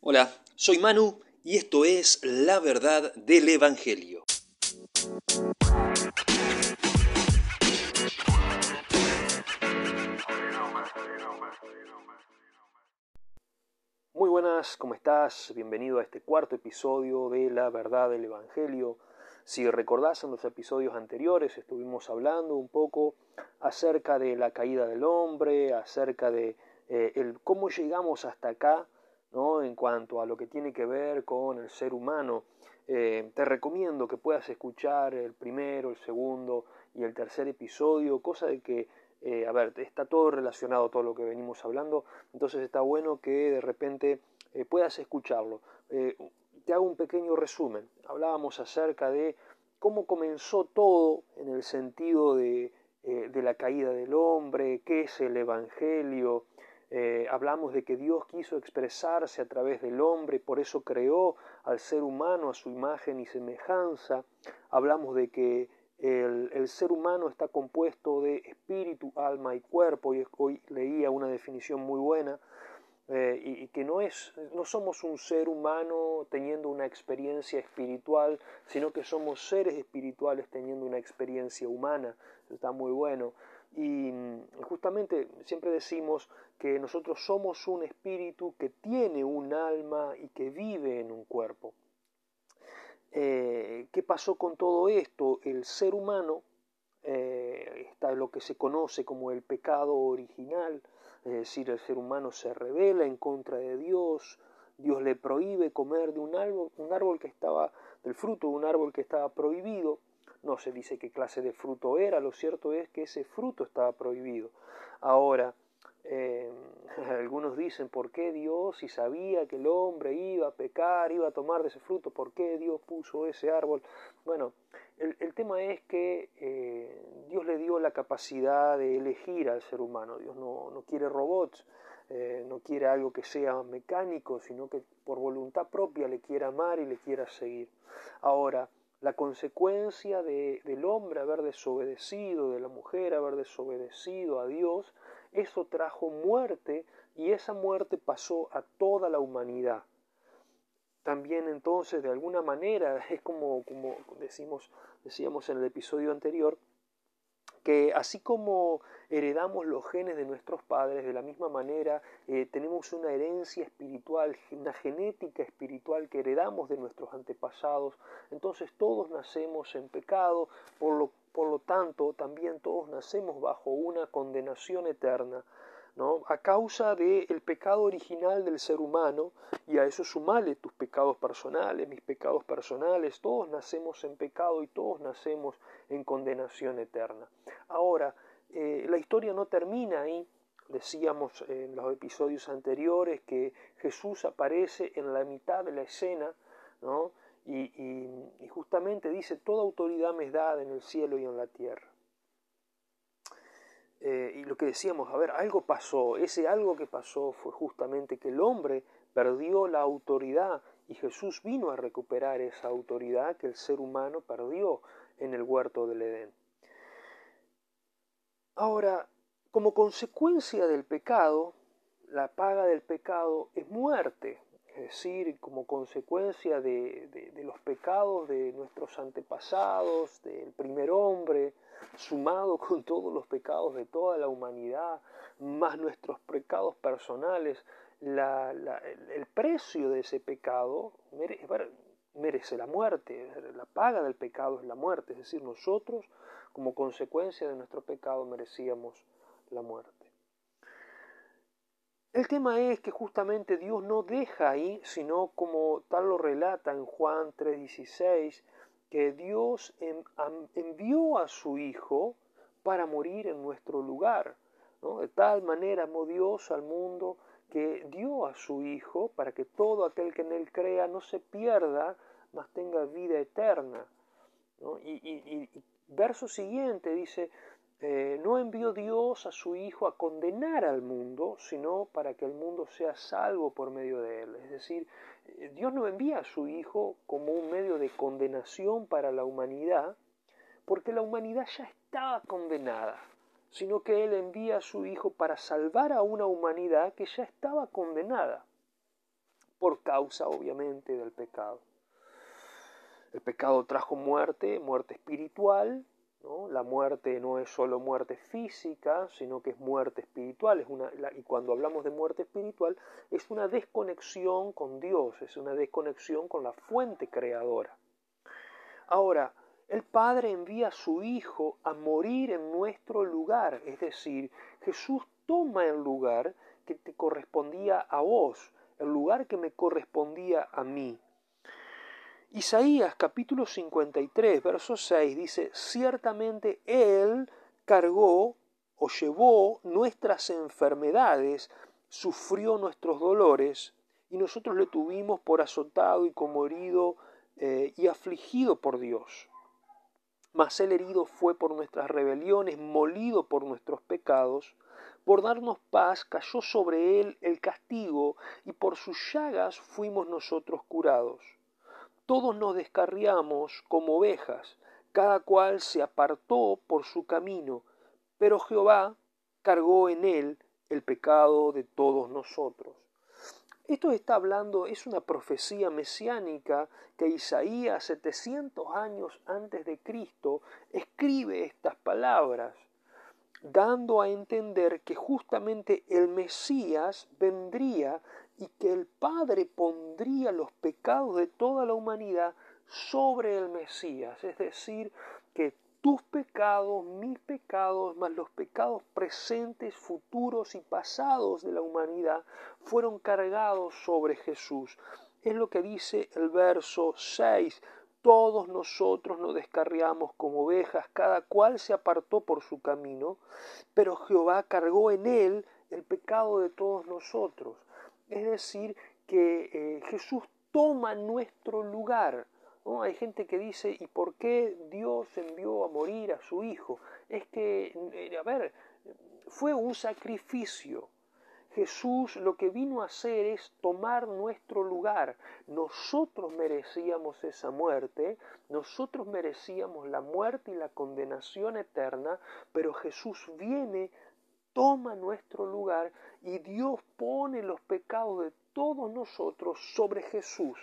Hola, soy Manu y esto es La Verdad del Evangelio. Muy buenas, ¿cómo estás? Bienvenido a este cuarto episodio de La Verdad del Evangelio. Si recordás en los episodios anteriores estuvimos hablando un poco acerca de la caída del hombre, acerca de eh, cómo llegamos hasta acá, en cuanto a lo que tiene que ver con el ser humano. Eh, te recomiendo que puedas escuchar el primero, el segundo y el tercer episodio, cosa de que, eh, a ver, está todo relacionado todo lo que venimos hablando, entonces está bueno que de repente puedas escucharlo. te hago un pequeño resumen. Hablábamos acerca de cómo comenzó todo en el sentido de, de la caída del hombre, qué es el Evangelio, eh, hablamos de que Dios quiso expresarse a través del hombre, por eso creó al ser humano a su imagen y semejanza. Hablamos de que el, ser humano está compuesto de espíritu, alma y cuerpo, y hoy leía una definición muy buena, eh, y, que no, es, no somos un ser humano teniendo una experiencia espiritual, sino que somos seres espirituales teniendo una experiencia humana. está muy bueno. Y justamente siempre decimos que nosotros somos un espíritu que tiene un alma y que vive en un cuerpo. Eh, ¿Qué pasó con todo esto? El ser humano eh, está lo que se conoce como el pecado original, es decir, el ser humano se revela en contra de Dios, Dios le prohíbe comer de un árbol, un árbol que estaba, del fruto de un árbol que estaba prohibido, no se dice qué clase de fruto era, lo cierto es que ese fruto estaba prohibido. Ahora, eh, algunos dicen, ¿por qué Dios, si sabía que el hombre iba a pecar, iba a tomar de ese fruto, por qué Dios puso ese árbol? Bueno, el, tema es que eh, Dios le dio la capacidad de elegir al ser humano. Dios no, no quiere robots, eh, no quiere algo que sea mecánico, sino que por voluntad propia le quiera amar y le quiera seguir. Ahora, la consecuencia de, del hombre haber desobedecido, de la mujer haber desobedecido a Dios, eso trajo muerte y esa muerte pasó a toda la humanidad. También entonces, de alguna manera, es como, como decimos, decíamos en el episodio anterior, que así como heredamos los genes de nuestros padres, de la misma manera eh, tenemos una herencia espiritual, una genética espiritual que heredamos de nuestros antepasados, entonces todos nacemos en pecado, por lo, por lo tanto también todos nacemos bajo una condenación eterna a causa del pecado original del ser humano, y a eso sumale tus pecados personales, mis pecados personales, todos nacemos en pecado y todos nacemos en condenación eterna. Ahora, eh, la historia no termina ahí, decíamos en los episodios anteriores que Jesús aparece en la mitad de la escena, y justamente dice, toda autoridad me es dada en el cielo y en la tierra. Eh, y lo que decíamos, a ver, algo pasó, ese algo que pasó fue justamente que el hombre perdió la autoridad y Jesús vino a recuperar esa autoridad que el ser humano perdió en el huerto del Edén. Ahora, como consecuencia del pecado, la paga del pecado es muerte, es decir, como consecuencia de los pecados de nuestros antepasados, del primer hombre, sumado con todos los pecados de toda la humanidad, más nuestros pecados personales, el precio de ese pecado merece la muerte, la paga del pecado es la muerte, es decir, nosotros como consecuencia de nuestro pecado merecíamos la muerte. El tema es que justamente Dios no deja ahí, sino como tal lo relata en Juan 3:16, que Dios envió a su Hijo para morir en nuestro lugar. De tal manera amó Dios al mundo que dio a su Hijo para que todo aquel que en él crea no se pierda, mas tenga vida eterna. Y, verso siguiente dice, eh, no envió Dios a su Hijo a condenar al mundo, sino para que el mundo sea salvo por medio de él. Es decir, Dios no envía a su Hijo como un medio de condenación para la humanidad, porque la humanidad ya estaba condenada, sino que Él envía a su Hijo para salvar a una humanidad que ya estaba condenada. ¿Por causa obviamente del pecado. El pecado trajo muerte, muerte espiritual, la muerte no es solo muerte física, sino que es muerte espiritual. Es una, y cuando hablamos de muerte espiritual, es una desconexión con Dios, es una desconexión con la fuente creadora. Ahora, el Padre envía a su Hijo a morir en nuestro lugar, es decir, Jesús toma el lugar que te correspondía a vos, el lugar que me correspondía a mí. Isaías capítulo 53, verso 6 dice, ciertamente Él cargó o llevó nuestras enfermedades, sufrió nuestros dolores, y nosotros le tuvimos por azotado y como herido eh, y afligido por Dios. Mas Él herido fue por nuestras rebeliones, molido por nuestros pecados, por darnos paz cayó sobre Él el castigo, y por sus llagas fuimos nosotros curados. Todos nos descarriamos como ovejas, cada cual se apartó por su camino, pero Jehová cargó en él el pecado de todos nosotros. Esto está hablando, es una profecía mesiánica que Isaías, 700 años antes de Cristo, escribe estas palabras, dando a entender que justamente el Mesías vendría y que el Padre pondría los pecados de toda la humanidad sobre el Mesías, es decir, que tus pecados, mis pecados, más los pecados presentes, futuros y pasados de la humanidad, fueron cargados sobre Jesús. Es lo que dice el verso 6. Todos nosotros nos descarriamos como ovejas, cada cual se apartó por su camino, pero Jehová cargó en él el pecado de todos nosotros. Es decir, que eh, Jesús toma nuestro lugar. Hay gente que dice, ¿y por qué Dios envió a morir a su Hijo? Es que, eh, a ver, fue un sacrificio. Jesús lo que vino a hacer es tomar nuestro lugar. Nosotros merecíamos esa muerte, nosotros merecíamos la muerte y la condenación eterna, pero Jesús viene toma nuestro lugar y Dios pone los pecados de todos nosotros sobre Jesús.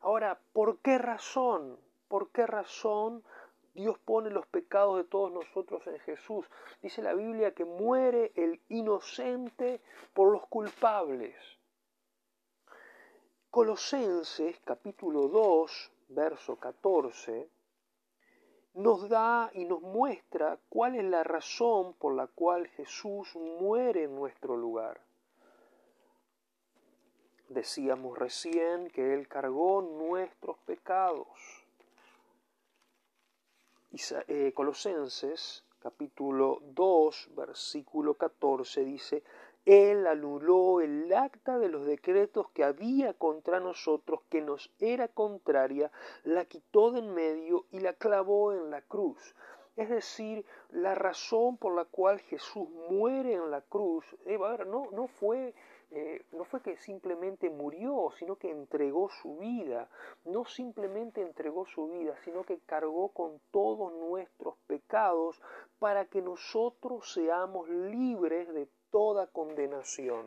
Ahora, ¿por qué razón? ¿Por qué razón Dios pone los pecados de todos nosotros en Jesús? Dice la Biblia que muere el inocente por los culpables. Colosenses capítulo 2, verso 14 nos da y nos muestra cuál es la razón por la cual Jesús muere en nuestro lugar. Decíamos recién que Él cargó nuestros pecados. Eh, Colosenses capítulo 2 versículo 14 dice, él anuló el acta de los decretos que había contra nosotros, que nos era contraria, la quitó de en medio y la clavó en la cruz. Es decir, la razón por la cual Jesús muere en la cruz, eh, no, no, fue, eh, no fue que simplemente murió, sino que entregó su vida. No simplemente entregó su vida, sino que cargó con todos nuestros pecados para que nosotros seamos libres de toda condenación.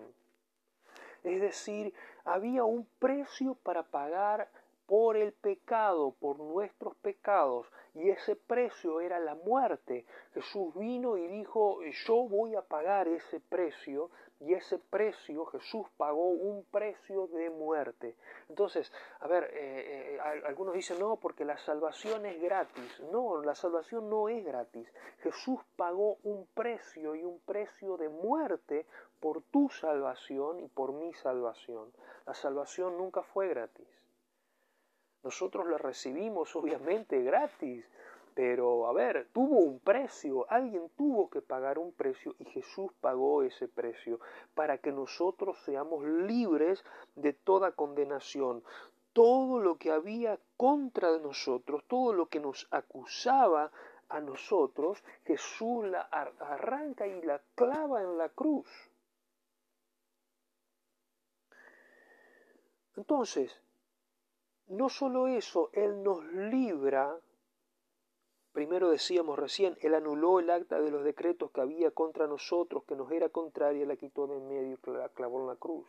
Es decir, había un precio para pagar por el pecado, por nuestros pecados, y ese precio era la muerte. Jesús vino y dijo, yo voy a pagar ese precio, y ese precio, Jesús pagó un precio de muerte. Entonces, a ver, eh, eh, algunos dicen, no, porque la salvación es gratis. No, la salvación no es gratis. Jesús pagó un precio y un precio de muerte por tu salvación y por mi salvación. La salvación nunca fue gratis. Nosotros la recibimos obviamente gratis, pero a ver, tuvo un precio, alguien tuvo que pagar un precio y Jesús pagó ese precio para que nosotros seamos libres de toda condenación. Todo lo que había contra nosotros, todo lo que nos acusaba a nosotros, Jesús la arranca y la clava en la cruz. Entonces, no solo eso, Él nos libra Primero decíamos recién, Él anuló el acta de los decretos que había contra nosotros, que nos era contraria, la quitó de en medio y la clavó en la cruz.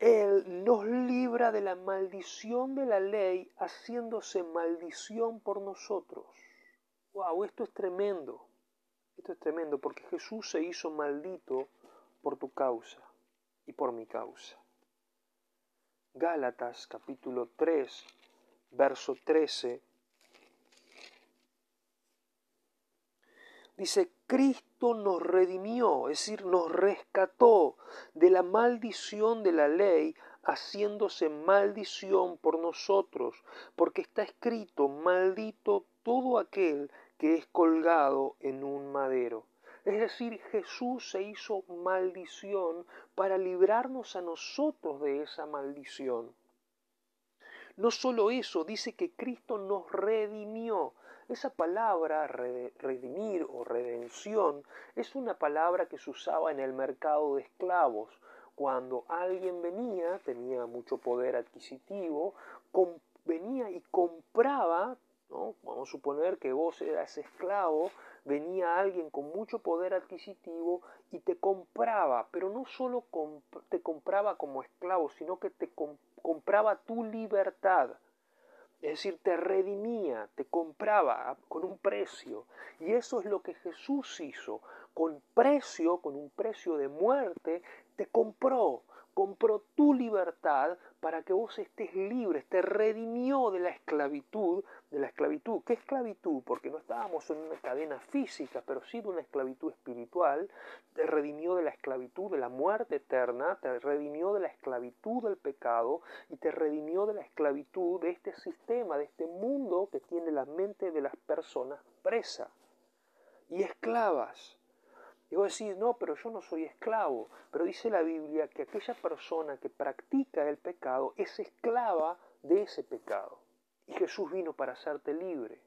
Él nos libra de la maldición de la ley haciéndose maldición por nosotros. ¡Wow! Esto es tremendo. Esto es tremendo porque Jesús se hizo maldito por tu causa y por mi causa. Gálatas capítulo 3, verso 13. Dice, Cristo nos redimió, es decir, nos rescató de la maldición de la ley, haciéndose maldición por nosotros, porque está escrito, maldito todo aquel que es colgado en un madero. Es decir, Jesús se hizo maldición para librarnos a nosotros de esa maldición. No solo eso, dice que Cristo nos redimió. Esa palabra redimir o redención es una palabra que se usaba en el mercado de esclavos. Cuando alguien venía, tenía mucho poder adquisitivo, venía y compraba Vamos a suponer que vos eras esclavo, venía alguien con mucho poder adquisitivo y te compraba, pero no solo te compraba como esclavo, sino que te compraba tu libertad. Es decir, te redimía, te compraba con un precio. Y eso es lo que Jesús hizo. Con precio, con un precio de muerte, te compró compró tu libertad para que vos estés libre, te redimió de la esclavitud, de la esclavitud. ¿Qué esclavitud? Porque no estábamos en una cadena física, pero sí de una esclavitud espiritual, te redimió de la esclavitud de la muerte eterna, te redimió de la esclavitud del pecado y te redimió de la esclavitud de este sistema, de este mundo que tiene la mente de las personas presa y esclavas. Y vos decís, no, pero yo no soy esclavo. Pero dice la Biblia que aquella persona que practica el pecado es esclava de ese pecado. Y Jesús vino para hacerte libre.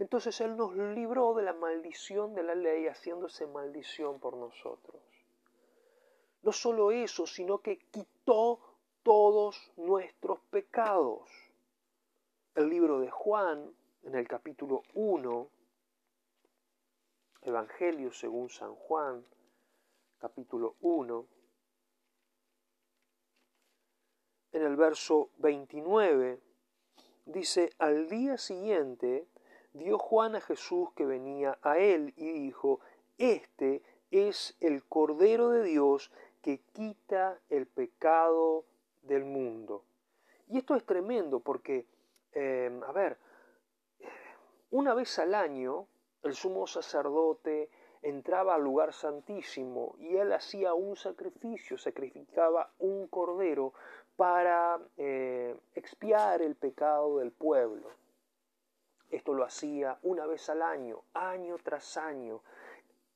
Entonces Él nos libró de la maldición de la ley, haciéndose maldición por nosotros. No solo eso, sino que quitó todos nuestros pecados. El libro de Juan, en el capítulo 1, Evangelio según San Juan, capítulo 1, en el verso 29, dice, al día siguiente dio Juan a Jesús que venía a él y dijo, este es el Cordero de Dios que quita el pecado del mundo. Y esto es tremendo porque, eh, a ver, una vez al año el sumo sacerdote entraba al lugar santísimo y él hacía un sacrificio, sacrificaba un cordero para eh, expiar el pecado del pueblo. Esto lo hacía una vez al año, año tras año.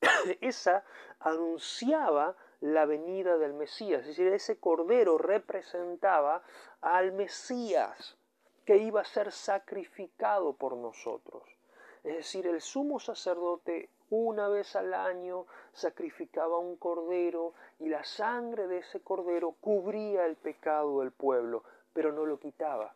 Esa anunciaba la venida del Mesías, es decir, ese cordero representaba al Mesías que iba a ser sacrificado por nosotros. Es decir, el sumo sacerdote una vez al año sacrificaba un cordero y la sangre de ese cordero cubría el pecado del pueblo, pero no lo quitaba.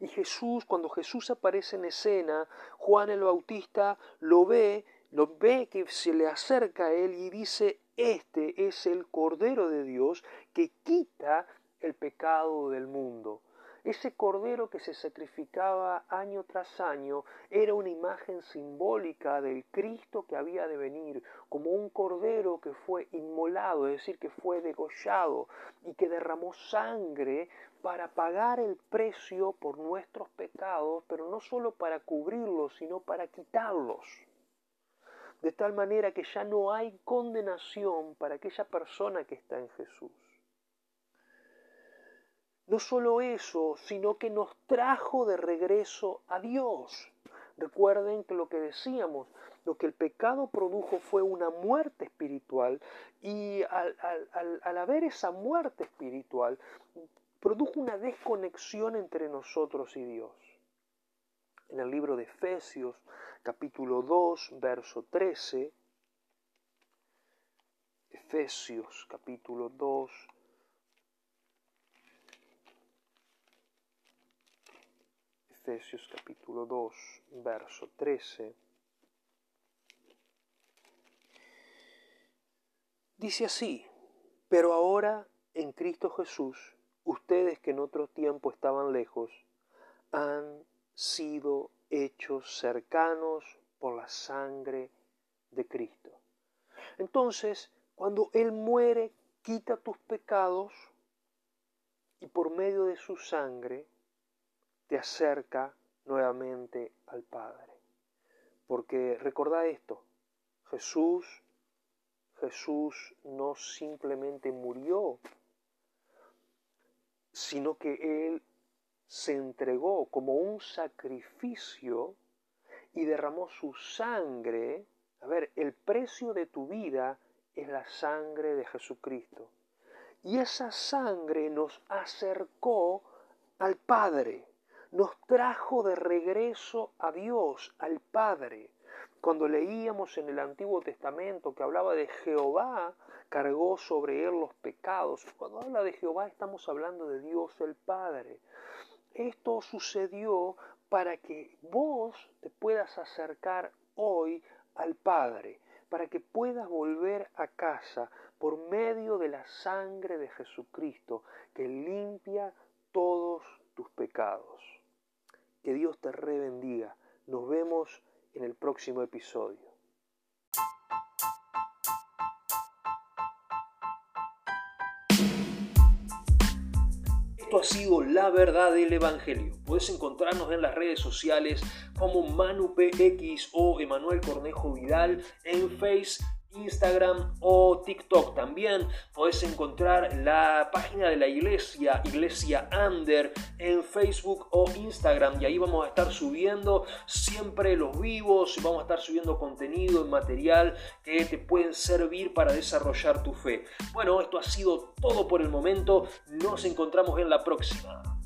Y Jesús, cuando Jesús aparece en escena, Juan el Bautista lo ve, lo ve que se le acerca a él y dice, este es el Cordero de Dios que quita el pecado del mundo. Ese cordero que se sacrificaba año tras año era una imagen simbólica del Cristo que había de venir, como un cordero que fue inmolado, es decir, que fue degollado y que derramó sangre para pagar el precio por nuestros pecados, pero no solo para cubrirlos, sino para quitarlos. De tal manera que ya no hay condenación para aquella persona que está en Jesús. No solo eso, sino que nos trajo de regreso a Dios. Recuerden que lo que decíamos, lo que el pecado produjo fue una muerte espiritual y al, al, haber esa muerte espiritual, produjo una desconexión entre nosotros y Dios. En el libro de Efesios, capítulo 2, verso 13, Efesios, capítulo 2, Efesios capítulo 2, verso 13. Dice así, pero ahora en Cristo Jesús, ustedes que en otro tiempo estaban lejos, han sido hechos cercanos por la sangre de Cristo. Entonces, cuando Él muere, quita tus pecados y por medio de su sangre te acerca nuevamente al Padre. Porque recordad esto, Jesús, Jesús no simplemente murió, sino que Él se entregó como un sacrificio y derramó su sangre. A ver, el precio de tu vida es la sangre de Jesucristo. Y esa sangre nos acercó al Padre, nos trajo de regreso a Dios, al Padre. Cuando leíamos en el Antiguo Testamento que hablaba de Jehová, cargó sobre él los pecados. Cuando habla de Jehová estamos hablando de Dios el Padre. Esto sucedió para que vos te puedas acercar hoy al Padre, para que puedas volver a casa por medio de la sangre de Jesucristo que limpia todos tus pecados. Que Dios te rebendiga. Nos vemos en el próximo episodio. Esto ha sido la verdad del Evangelio. Puedes encontrarnos en las redes sociales como ManuPX o Emanuel Cornejo Vidal en Facebook Instagram o TikTok. También puedes encontrar la página de la iglesia, Iglesia Under, en Facebook o Instagram. Y ahí vamos a estar subiendo siempre los vivos, vamos a estar subiendo contenido material que te pueden servir para desarrollar tu fe. Bueno, esto ha sido todo por el momento. Nos encontramos en la próxima.